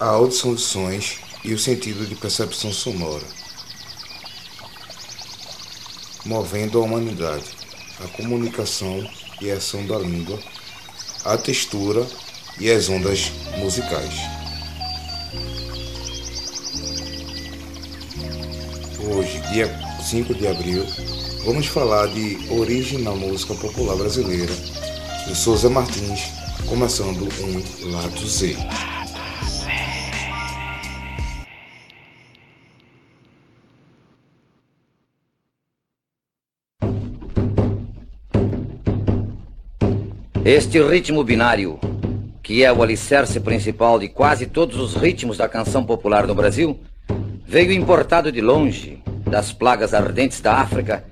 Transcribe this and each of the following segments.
a audição de sons e o sentido de percepção sonora, movendo a humanidade, a comunicação e a ação da língua, a textura e as ondas musicais. Hoje, dia 5 de abril, vamos falar de origem na música popular brasileira. Eu sou Zé Martins, começando um Lado Z. Este ritmo binário, que é o alicerce principal de quase todos os ritmos da canção popular no Brasil, veio importado de longe, das plagas ardentes da África,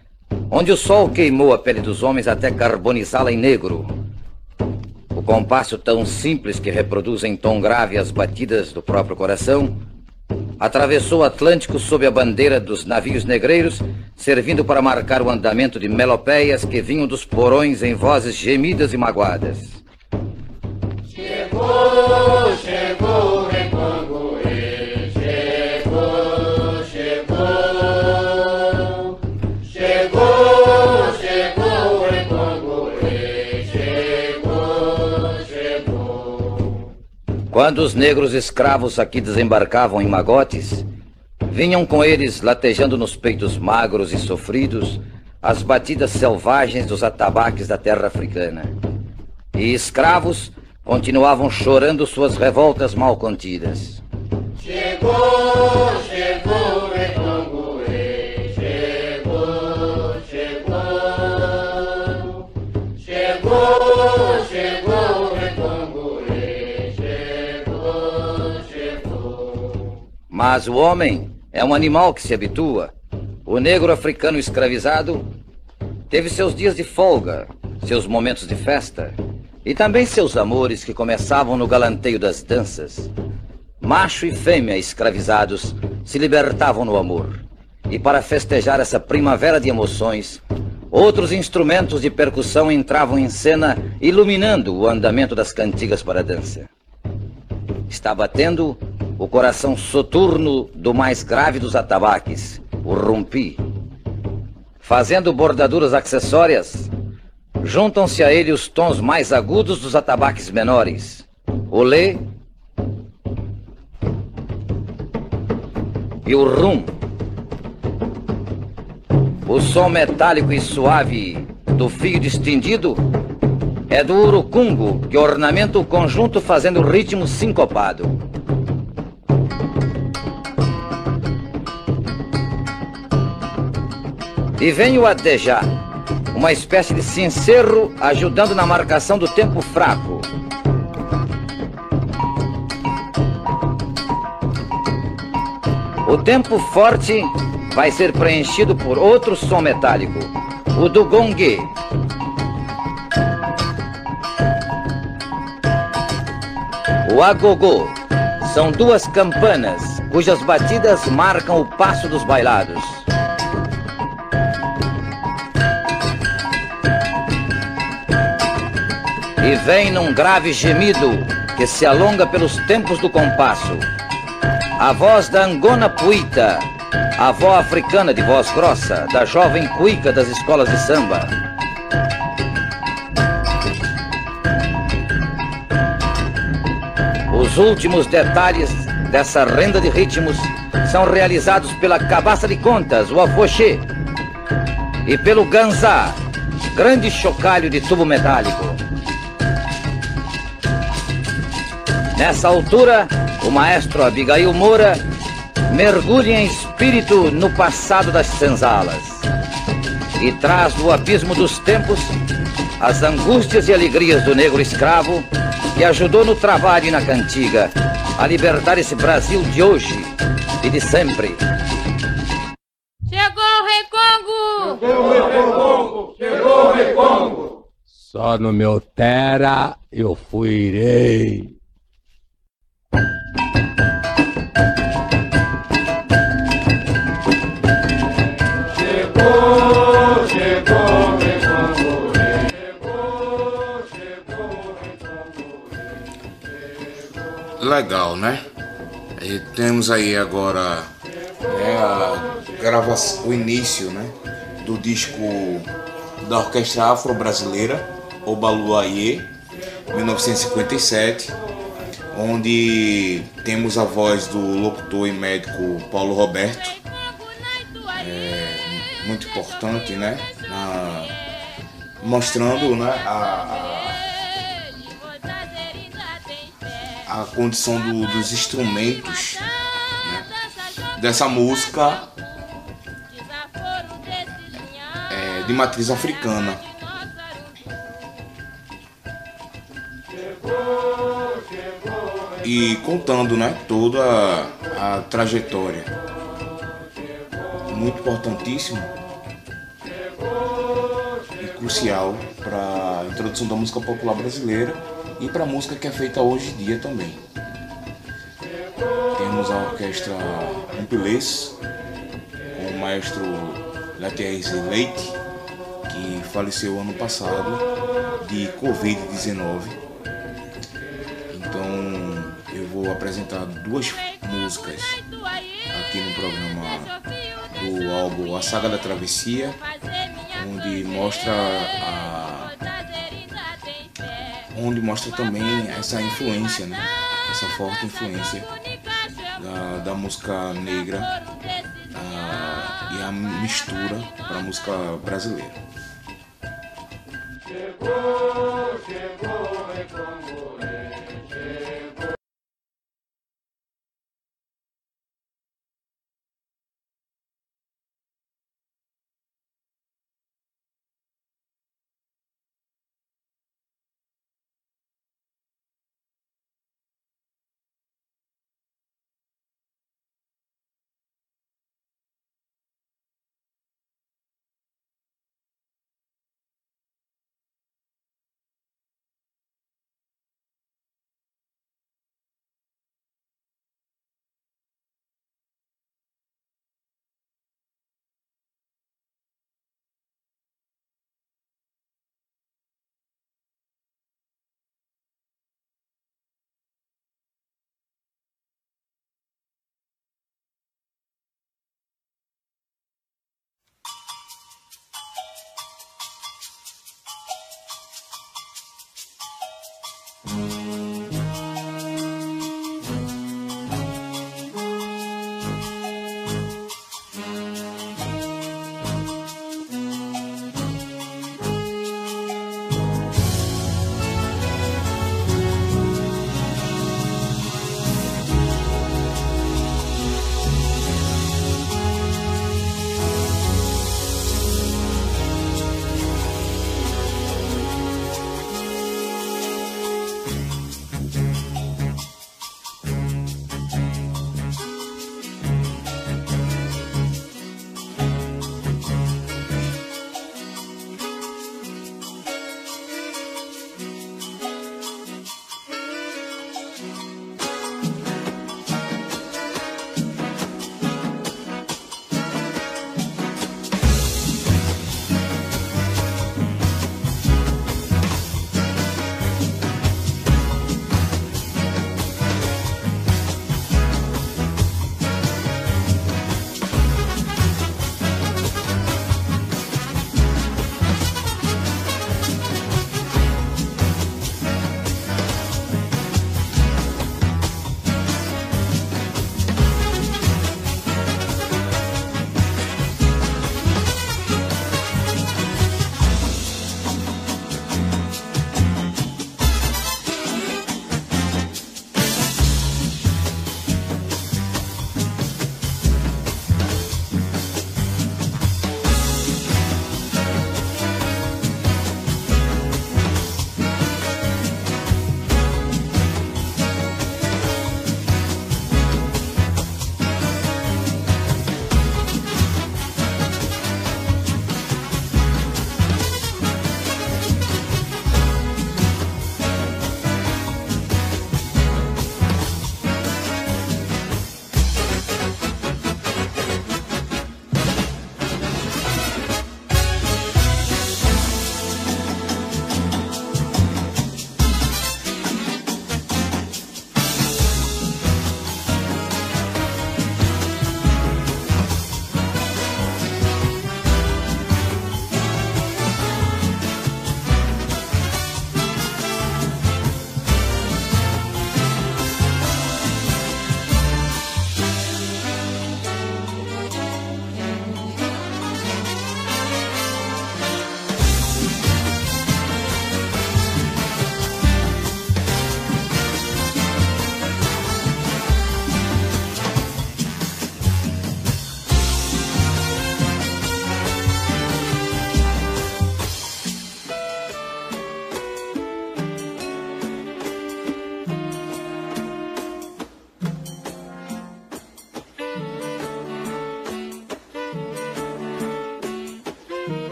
onde o sol queimou a pele dos homens até carbonizá-la em negro. O compasso tão simples que reproduz em tom grave as batidas do próprio coração atravessou o Atlântico sob a bandeira dos navios negreiros, servindo para marcar o andamento de melopeias que vinham dos porões em vozes gemidas e magoadas. Chegou, Quando os negros escravos aqui desembarcavam em magotes, vinham com eles latejando nos peitos magros e sofridos as batidas selvagens dos atabaques da terra africana. E escravos continuavam chorando suas revoltas mal contidas. Chegou, chegou, Mas o homem é um animal que se habitua. O negro africano escravizado teve seus dias de folga, seus momentos de festa e também seus amores que começavam no galanteio das danças. Macho e fêmea escravizados se libertavam no amor. E para festejar essa primavera de emoções, outros instrumentos de percussão entravam em cena, iluminando o andamento das cantigas para a dança. Está batendo o coração soturno do mais grave dos atabaques, o rumpi. Fazendo bordaduras acessórias, juntam-se a ele os tons mais agudos dos atabaques menores, o lê e o rum. O som metálico e suave do fio distendido é do urucungo que ornamenta o conjunto fazendo ritmo sincopado. E vem o adejá, uma espécie de cencerro ajudando na marcação do tempo fraco. O tempo forte vai ser preenchido por outro som metálico, o do gongue. O agogô são duas campanas cujas batidas marcam o passo dos bailados. E vem num grave gemido que se alonga pelos tempos do compasso. A voz da Angona Puita, a avó africana de voz grossa, da jovem cuica das escolas de samba. Os últimos detalhes dessa renda de ritmos são realizados pela cabaça de contas, o afoxê, e pelo ganzá, grande chocalho de tubo metálico. Nessa altura, o maestro Abigail Moura mergulha em espírito no passado das senzalas e traz do abismo dos tempos as angústias e alegrias do negro escravo que ajudou no trabalho e na cantiga a libertar esse Brasil de hoje e de sempre. Chegou o Rei Congo! Chegou o Recongo, chegou o Recongo. Só no meu terra eu fuirei. Chegou, Legal, né? E temos aí agora né, a gravação, o início né, do disco da Orquestra Afro-Brasileira, Obaluayê, 1957, onde temos a voz do locutor e médico Paulo Roberto, muito importante, né? Na, mostrando né, a, a, a condição do, dos instrumentos né, dessa música é, de matriz africana. E contando né, toda a, trajetória. Muito importantíssimo crucial para a introdução da música popular brasileira e para a música que é feita hoje em dia também. Temos a orquestra Ampilês, com o maestro Letierre Leite, que faleceu ano passado de Covid-19. Então eu vou apresentar duas músicas aqui no programa do álbum A Saga da Travessia, onde mostra a onde mostra também essa influência, né? essa forte influência da, da música negra a, e a mistura para a música brasileira. Chegou, chegou, Recongorê, chegou. Música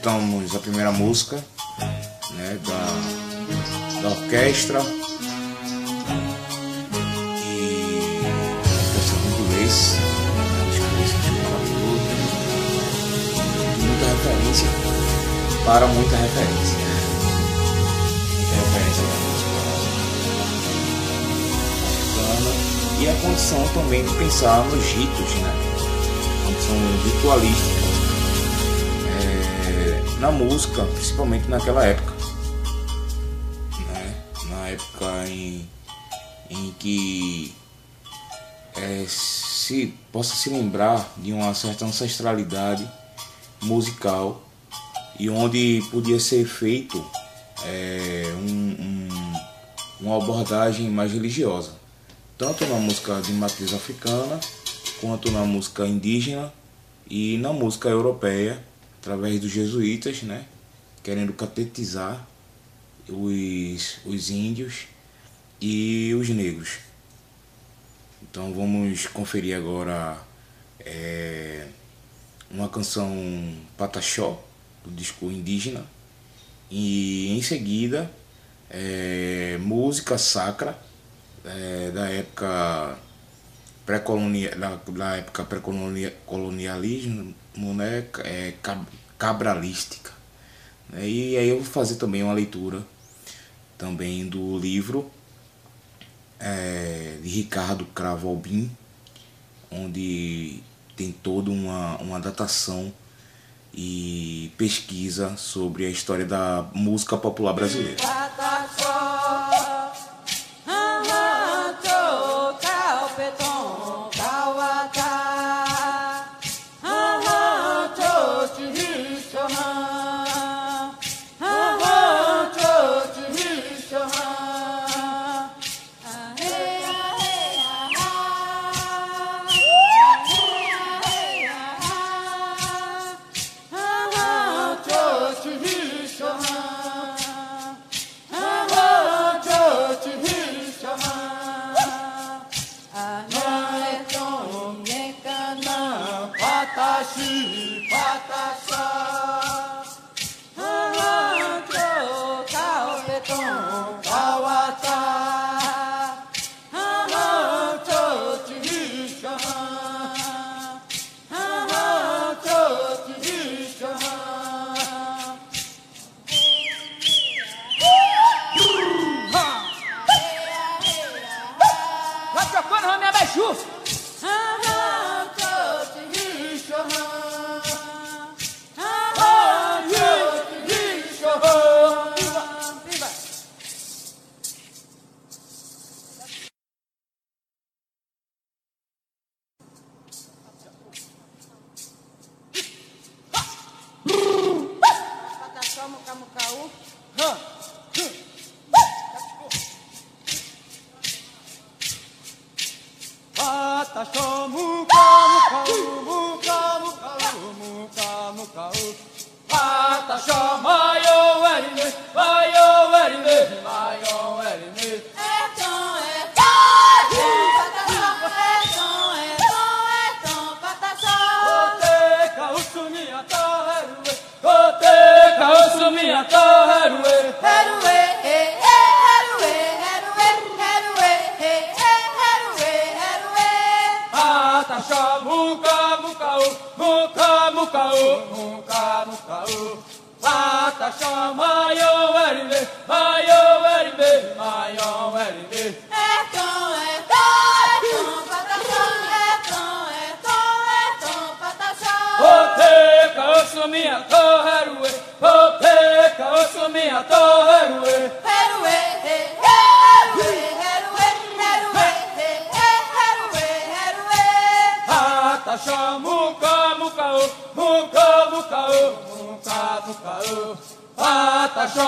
escutamos a primeira música né, da, da orquestra e orquestra inglês. Muita referência para muita referência. Muita referência da música africana e a condição também de pensar nos ritos, né? Condição ritualística é, na música, principalmente naquela época. Né? Na época em, em que é, se possa se lembrar de uma certa ancestralidade musical e onde podia ser feito é, um, um, uma abordagem mais religiosa, tanto na música de matriz africana quanto na música indígena e na música europeia, através dos jesuítas, né, querendo catetizar os, os índios e os negros. Então vamos conferir agora é, uma canção Pataxó, do disco indígena, e em seguida é, música sacra é, da época pré-colonial da, da época pré-colonialismo né, é, cabralística né, e aí eu vou fazer também uma leitura também do livro é, de Ricardo Cravo Albim onde tem toda uma, uma datação e pesquisa sobre a história da música popular brasileira.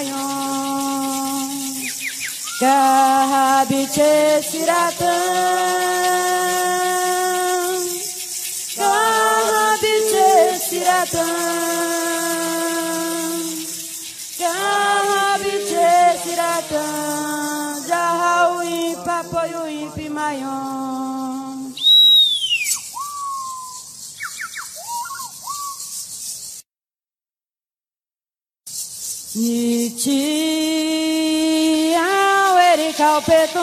ipimayon kahabiche siratan kahabiche siratan kahabiche siratan jaui papoyu ipimayon Nichi aweri kaupeton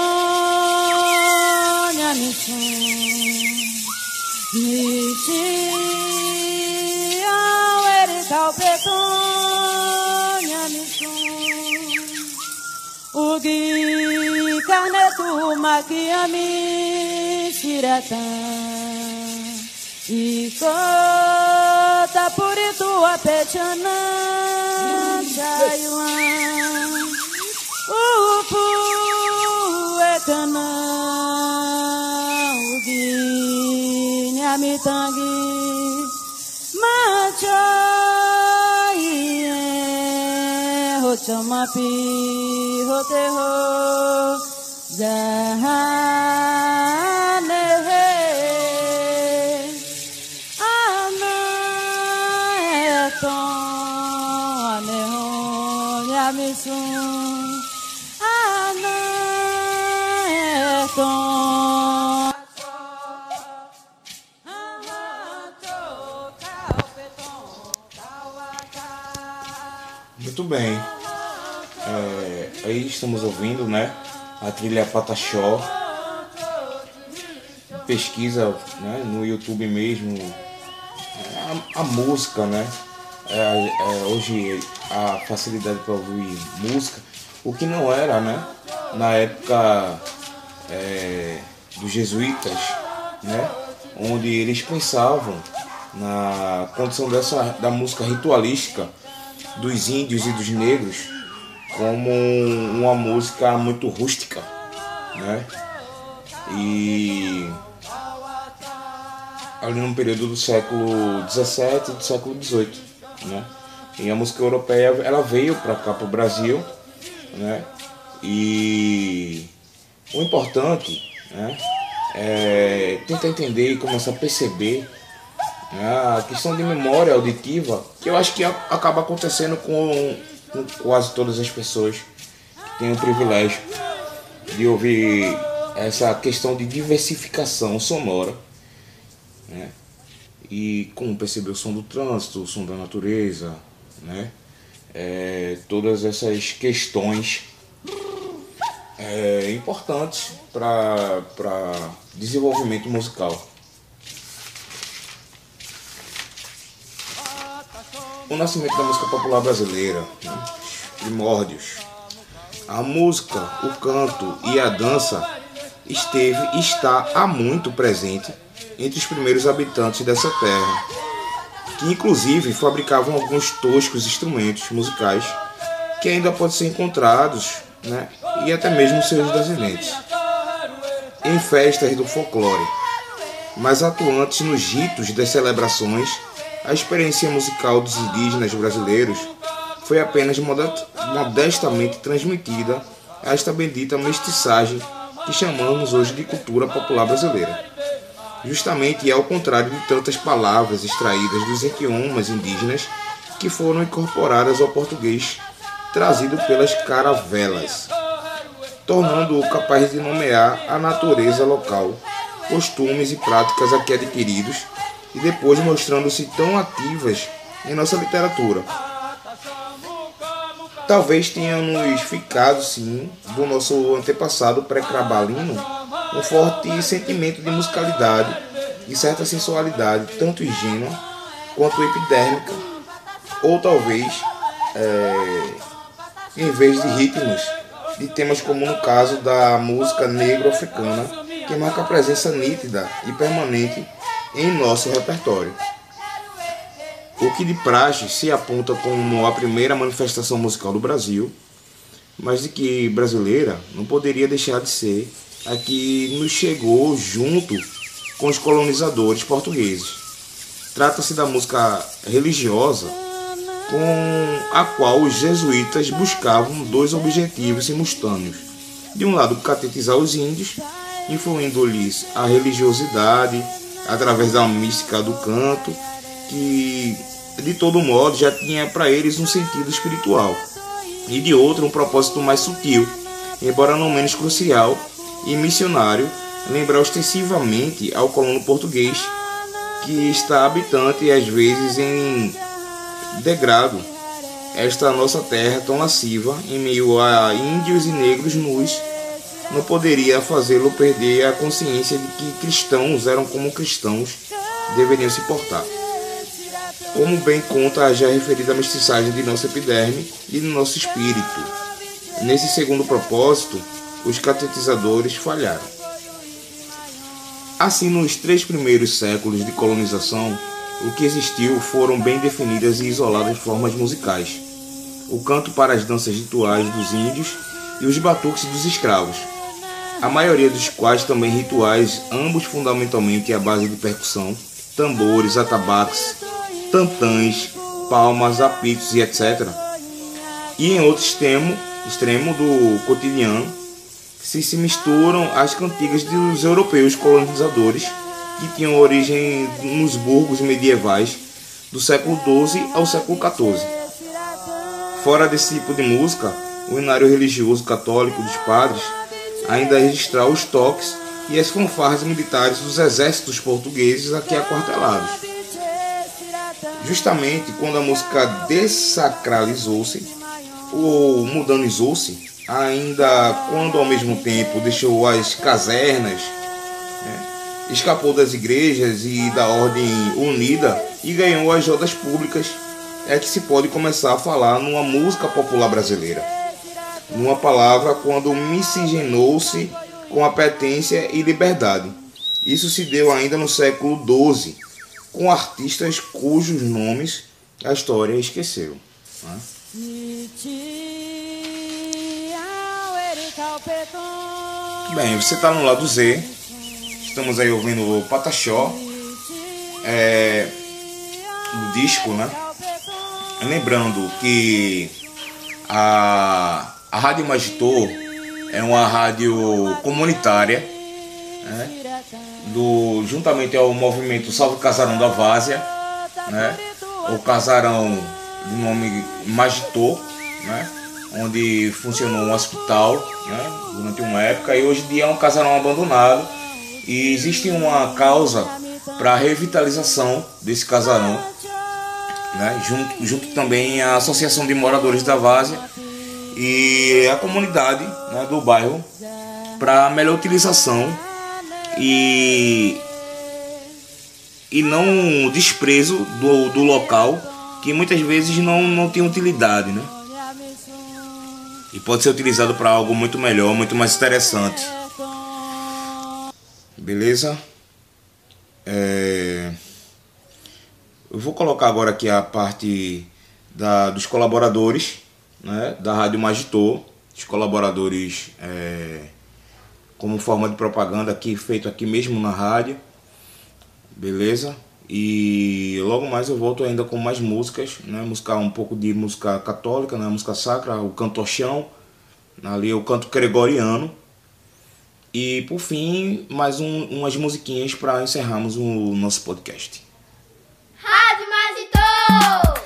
nyamisun Nichi aweri kaupeton nyamisun Ugi kanetu makiami siratan Iko tapuritu apechana jaiwa upu nyamitangi macho Muito bem. É, aí estamos ouvindo, né? A trilha Pataxó. Pesquisa né, no YouTube mesmo. é, A, a música, né? É, é, hoje a facilidade para ouvir música, o que não era, né? Na época é, dos jesuítas, né? Onde eles pensavam na condição dessa, da música ritualística dos índios e dos negros como uma música muito rústica, né? E ali no período do século XVII e do século XVIII, né? E a música europeia ela veio para cá para o Brasil, né? E o importante, né? É tentar entender e começar a perceber a questão de memória auditiva, que eu acho que acaba acontecendo com, com quase todas as pessoas que têm o privilégio de ouvir essa questão de diversificação sonora, né? E como perceber o som do trânsito, o som da natureza, né? É, todas essas questões é, importantes para desenvolvimento musical. O nascimento da música popular brasileira, né? primórdios. a música, o canto e a dança esteve e está há muito presente entre os primeiros habitantes dessa terra, que inclusive fabricavam alguns toscos instrumentos musicais que ainda podem ser encontrados, né, e até mesmo seus descendentes, em festas do folclore, mas atuantes nos ritos das celebrações, a experiência musical dos indígenas brasileiros foi apenas modestamente transmitida a esta bendita mestiçagem que chamamos hoje de cultura popular brasileira. Justamente ao contrário de tantas palavras extraídas dos idiomas indígenas que foram incorporadas ao português trazido pelas caravelas, tornando-o capaz de nomear a natureza local, costumes e práticas aqui adquiridos e depois mostrando-se tão ativas em nossa literatura. Talvez tenhamos ficado, sim, do nosso antepassado pré-crabalino um forte sentimento de musicalidade e certa sensualidade, tanto ingênua quanto epidérmica, ou talvez, é, em vez de ritmos, de temas como no caso da música negro-africana, que marca a presença nítida e permanente em nosso repertório. O que de praxe se aponta como a primeira manifestação musical do Brasil, mas de que brasileira não poderia deixar de ser a que nos chegou junto com os colonizadores portugueses. Trata-se da música religiosa com a qual os jesuítas buscavam dois objetivos simultâneos. De um lado, catetizar os índios, influindo-lhes a religiosidade através da mística do canto, que de todo modo já tinha para eles um sentido espiritual, e de outro um propósito mais sutil, embora não menos crucial e missionário, lembrar ostensivamente ao colono português que está habitante às vezes em degrado. Esta nossa terra tão lasciva em meio a índios e negros nus não poderia fazê-lo perder a consciência de que cristãos eram como cristãos deveriam se portar. Como bem conta a já referida mestiçagem de nossa epiderme e do nosso espírito. Nesse segundo propósito, os catetizadores falharam. Assim, nos três primeiros séculos de colonização, o que existiu foram bem definidas e isoladas formas musicais. O canto para as danças rituais dos índios e os batuques dos escravos, a maioria dos quais também rituais, ambos fundamentalmente à base de percussão, tambores, atabaques, tantãs, palmas, apitos e etc. E em outro extremo, extremo do cotidiano, se se misturam as cantigas dos europeus colonizadores que tinham origem nos burgos medievais do século XII ao século XIV. Fora desse tipo de música, o inário religioso católico dos padres ainda registrar os toques e as fanfarras militares dos exércitos portugueses aqui aquartelados. Justamente quando a música desacralizou-se ou modernizou-se, ainda quando ao mesmo tempo deixou as casernas, né, escapou das igrejas e da ordem unida e ganhou as rodas públicas, é que se pode começar a falar numa música popular brasileira numa palavra quando miscigenou-se com a pertença e liberdade. Isso se deu ainda no século XII, com artistas cujos nomes a história esqueceu. Né? Bem, você está no lado Z, estamos aí ouvindo o Pataxó, é, o disco, né? Lembrando que a a Rádio Magitor é uma rádio comunitária, né, do, juntamente ao movimento Salve Casarão da Várzea, né, o casarão de nome Magitor, né, onde funcionou um hospital né, durante uma época e hoje em dia é um casarão abandonado. E existe uma causa para a revitalização desse casarão, né, junto, junto também à Associação de Moradores da Várzea e a comunidade né, do bairro para melhor utilização e, e não desprezo do, do local que muitas vezes não, não tem utilidade. Né? e pode ser utilizado para algo muito melhor, muito mais interessante. Beleza? É... Eu vou colocar agora aqui a parte da, dos colaboradores né, da Rádio Magitor, os colaboradores é, como forma de propaganda aqui feito aqui mesmo na rádio, beleza? E logo mais eu volto ainda com mais músicas, né? Música um pouco de música católica, né? Música sacra, o canto chão, ali o canto gregoriano. E por fim, mais um, umas musiquinhas para encerrarmos o nosso podcast. Rádio Magitor!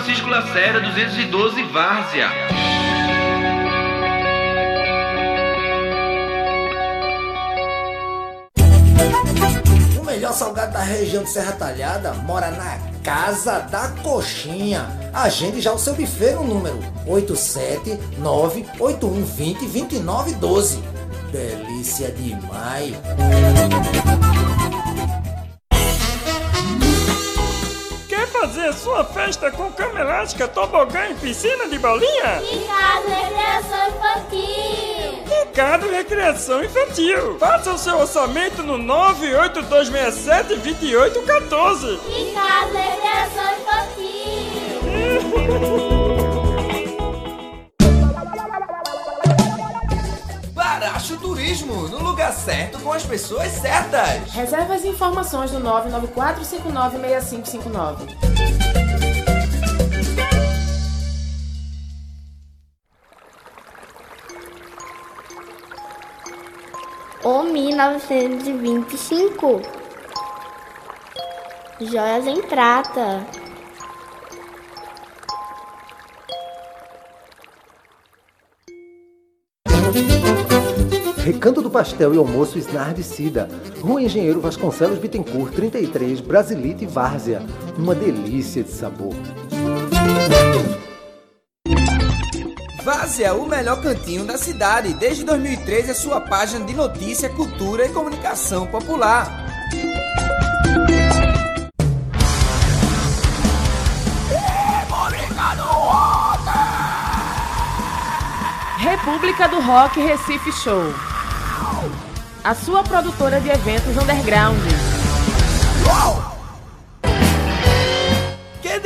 Francisco Lacera, 212, Várzea. O melhor salgado da região de Serra Talhada mora na Casa da Coxinha. Agende já o seu buffet no número 87981202912. Delícia demais! Fazer sua festa com cama elástica, tobogã e piscina de bolinha? Ricardo Recreação Infantil! Ricardo Recreação Infantil. Faça o seu orçamento no 98267 2814. Ricardo Recreação Infantil! Baracho Turismo, no lugar certo com as pessoas certas. Reserve as informações no 994596559. O 1925. Joias em prata. Recanto do Pastel e Almoço Esnardecida. Rua Engenheiro Vasconcelos Bittencourt, 33, Brasilite Várzea. Uma delícia de sabor. Várzea, o melhor cantinho da cidade. Desde 2013 é sua página de notícia, cultura e comunicação popular. República do Rock Recife Show. A sua produtora de eventos underground. Quer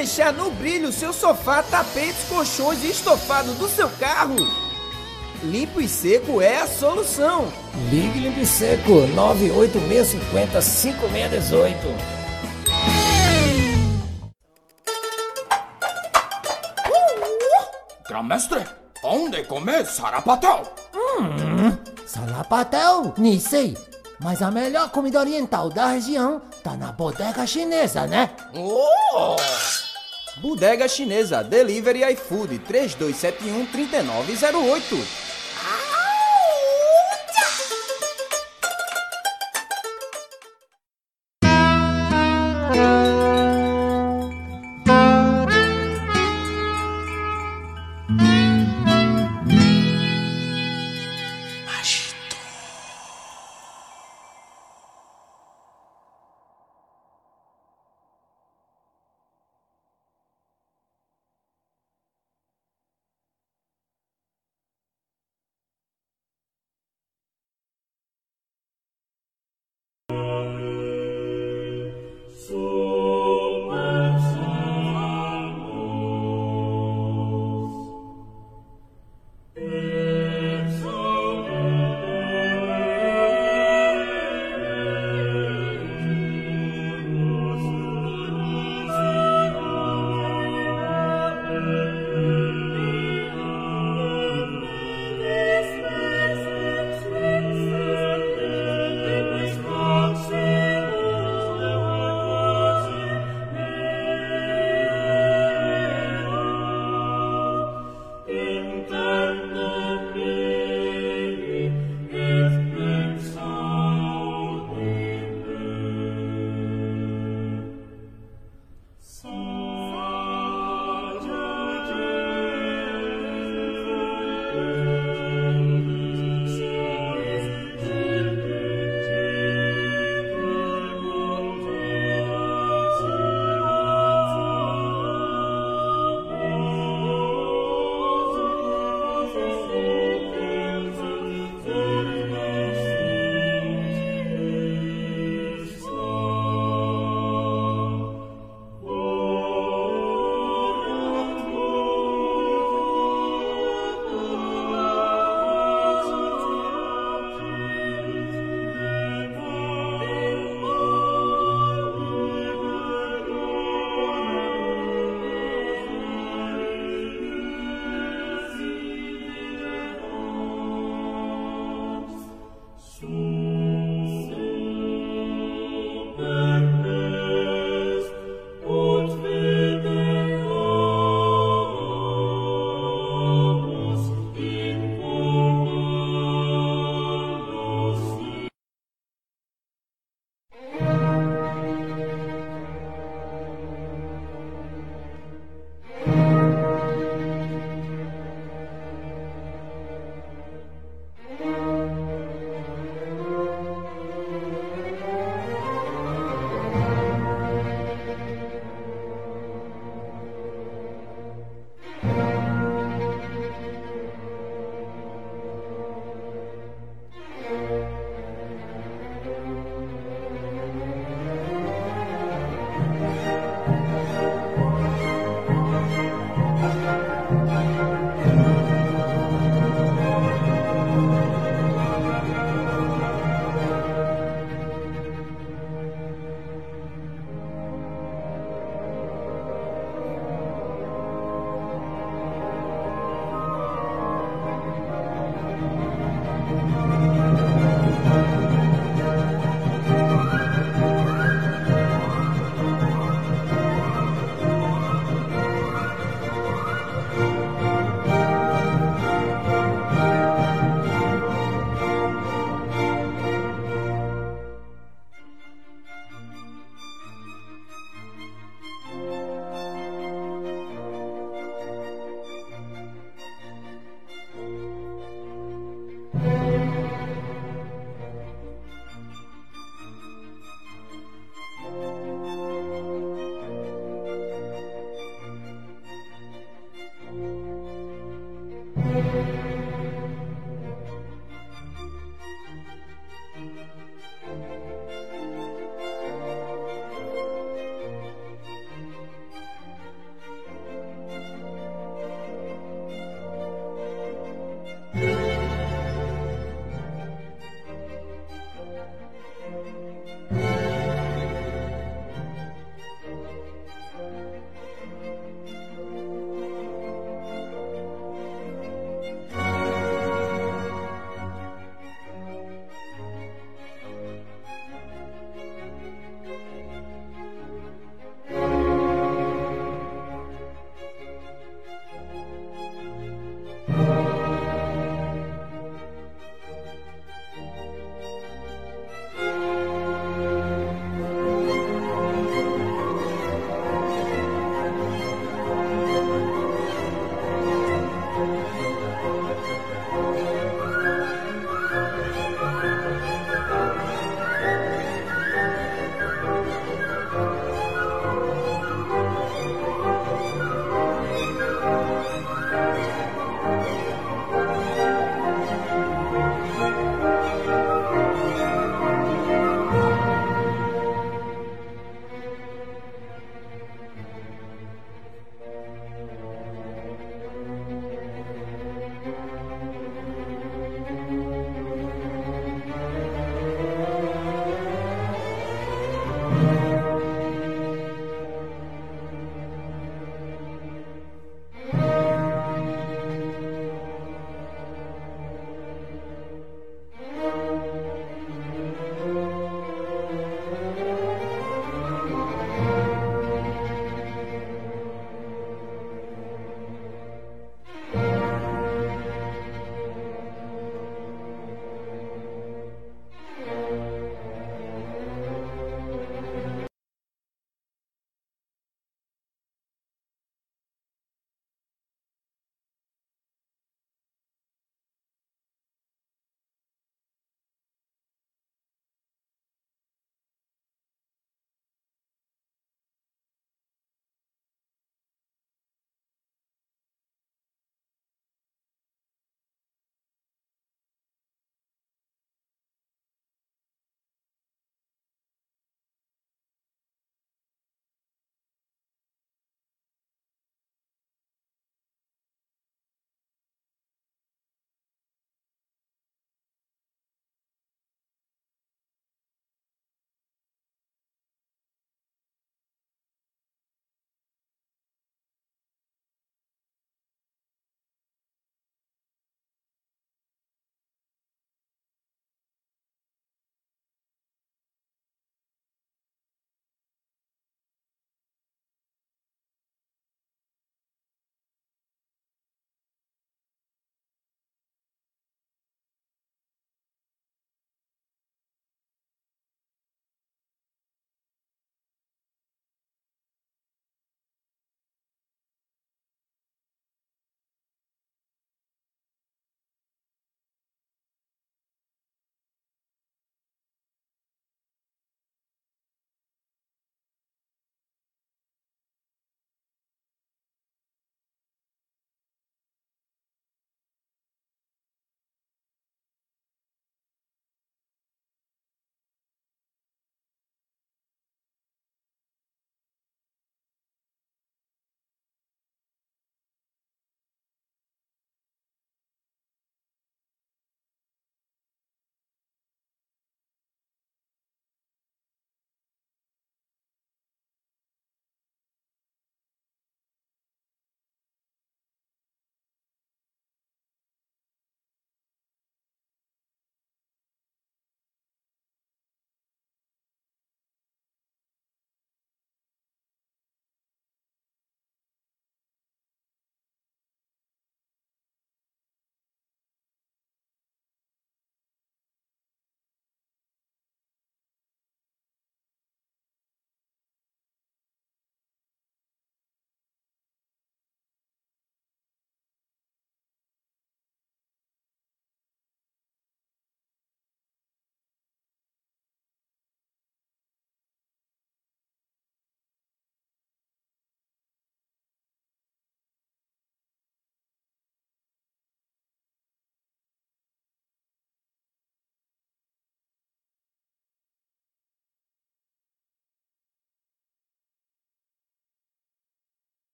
deixar no brilho seu sofá, tapetes, colchões e estofado do seu carro? Limpo e seco é a solução. Ligue Limpo e Seco 98650 5618. Grão-mestre, onde comer sarapatel? Hum, Salapatel, Nisei. Mas a melhor comida oriental da região tá na bodega chinesa, né? Oh! Bodega Chinesa, Delivery iFood 3271 3908.